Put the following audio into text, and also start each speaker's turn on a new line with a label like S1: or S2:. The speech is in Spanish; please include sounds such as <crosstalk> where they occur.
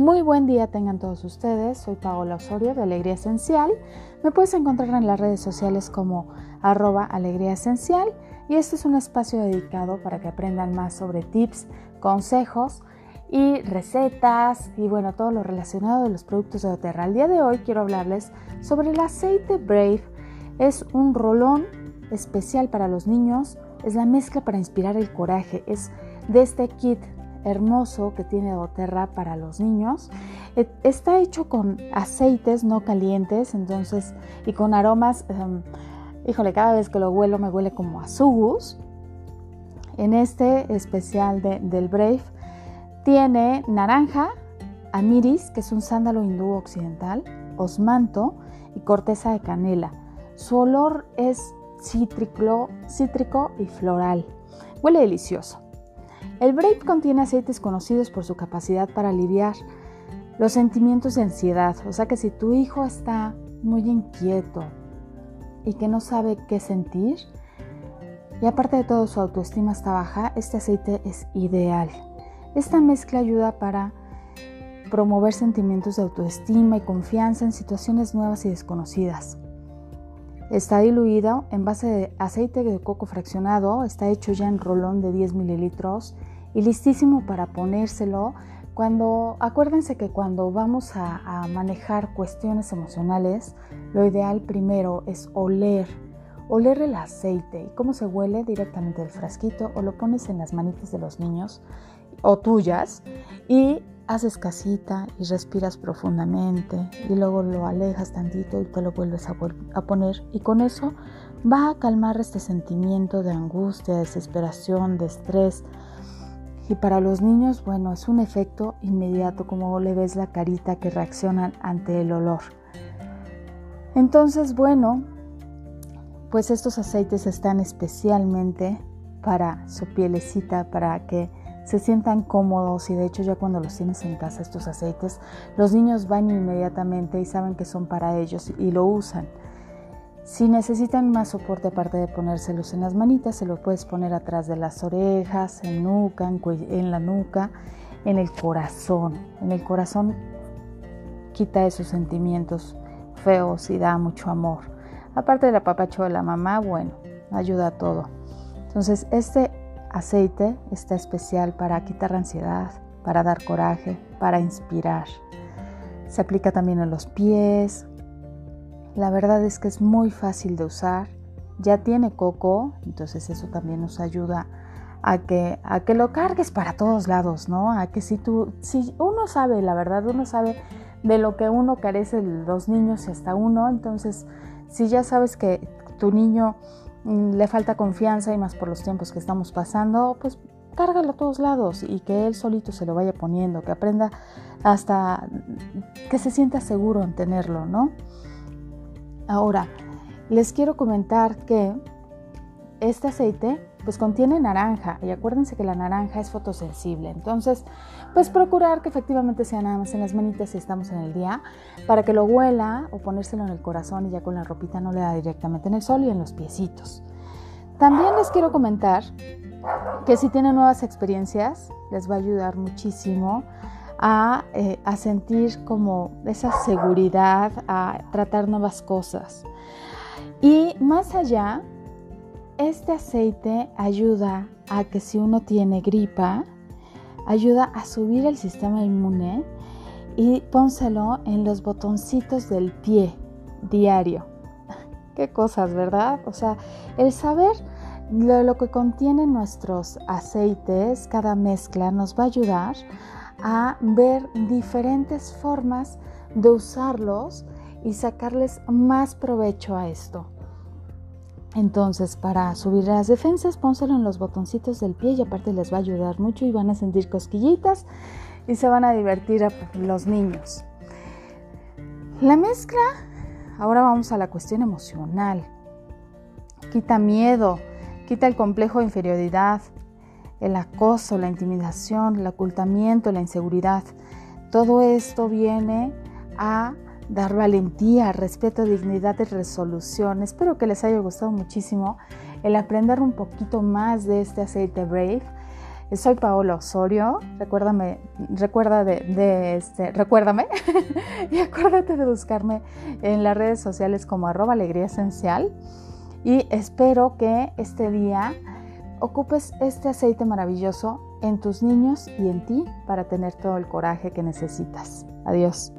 S1: Muy buen día tengan todos ustedes. Soy Paola Osorio de Alegría Esencial. Me puedes encontrar en las redes sociales como arroba alegría esencial y este es un espacio dedicado para que aprendan más sobre tips, consejos y recetas y bueno, todo lo relacionado de los productos de Oterra. El día de hoy quiero hablarles sobre el aceite Brave. Es un rolón especial para los niños. Es la mezcla para inspirar el coraje. Es de este kit hermoso que tiene doTERRA para los niños. E, está hecho con aceites no calientes, entonces, y con aromas, em, híjole, cada vez que lo huelo me huele como a. En este especial del Brave tiene naranja, amiris, que es un sándalo hindú occidental, osmanto y corteza de canela. Su olor es cítrico y floral. Huele delicioso. El Brave contiene aceites conocidos por su capacidad para aliviar los sentimientos de ansiedad. O sea que si tu hijo está muy inquieto y que no sabe qué sentir, y aparte de todo su autoestima está baja, este aceite es ideal. Esta mezcla ayuda para promover sentimientos de autoestima y confianza en situaciones nuevas y desconocidas. Está diluido en base de aceite de coco fraccionado, está hecho ya en rolón de 10 mililitros y listísimo para ponérselo cuando, acuérdense que cuando vamos a, manejar cuestiones emocionales, lo ideal primero es oler, oler el aceite. ¿Y cómo se huele? Directamente del frasquito o lo pones en las manitas de los niños o tuyas y haces casita y respiras profundamente y luego lo alejas tantito y te lo vuelves a, a poner y con eso va a calmar este sentimiento de angustia, desesperación, de estrés, y para los niños, bueno, es un efecto inmediato, como le ves la carita que reaccionan ante el olor. Entonces, bueno, pues estos aceites están especialmente para su pielecita, para que se sientan cómodos y de hecho ya cuando los tienes en casa estos aceites, los niños van inmediatamente y saben que son para ellos y lo usan. Si necesitan más soporte aparte de ponérselos en las manitas, se lo puedes poner atrás de las orejas, en nuca, en, la nuca, en el corazón. En el corazón quita esos sentimientos feos y da mucho amor. Aparte del apapacho de la mamá, bueno, ayuda a todo. Entonces, este aceite está especial para quitar ansiedad, para dar coraje, para inspirar. Se aplica también en los pies, la verdad es que es muy fácil de usar. Ya tiene coco, entonces eso también nos ayuda a que, a que lo cargues para todos lados, ¿no? A que si tú, si uno sabe, la verdad, uno sabe de lo que uno carece los niños y hasta uno, entonces si ya sabes que tu niño mm, le falta confianza y más por los tiempos que estamos pasando, pues cárgalo a todos lados y que él solito se lo vaya poniendo, que aprenda hasta que se sienta seguro en tenerlo, ¿no? Ahora, les quiero comentar que este aceite pues contiene naranja y acuérdense que la naranja es fotosensible. Entonces, pues procurar que efectivamente sea nada más en las manitas si estamos en el día para que lo huela o ponérselo en el corazón y ya con la ropita no le da directamente en el sol y en los piecitos. También les quiero comentar que si tienen nuevas experiencias les va a ayudar muchísimo eh, a, sentir como esa seguridad, a tratar nuevas cosas. Y más allá, este aceite ayuda a que si uno tiene gripa, ayuda a subir el sistema inmune y pónselo en los botoncitos del pie diario. <laughs> Qué cosas, ¿verdad? O sea, el saber lo, lo que contienen nuestros aceites, cada mezcla nos va a ayudar a ver diferentes formas de usarlos y sacarles más provecho a esto. Entonces, para subir las defensas, pónselo en los botoncitos del pie y aparte les va a ayudar mucho y van a sentir cosquillitas y se van a divertir a los niños. La mezcla, ahora vamos a la cuestión emocional. Quita miedo, quita el complejo de inferioridad, el acoso, la intimidación, el ocultamiento, la inseguridad. Todo esto viene a dar valentía, respeto, dignidad y resolución. Espero que les haya gustado muchísimo el aprender un poquito más de este aceite Brave. Soy Paola Osorio. Recuérdame, recuerda de, este, recuérdame <laughs> y acuérdate de buscarme en las redes sociales como arroba alegría esencial. Y espero que este día ocupes este aceite maravilloso en tus niños y en ti para tener todo el coraje que necesitas. Adiós.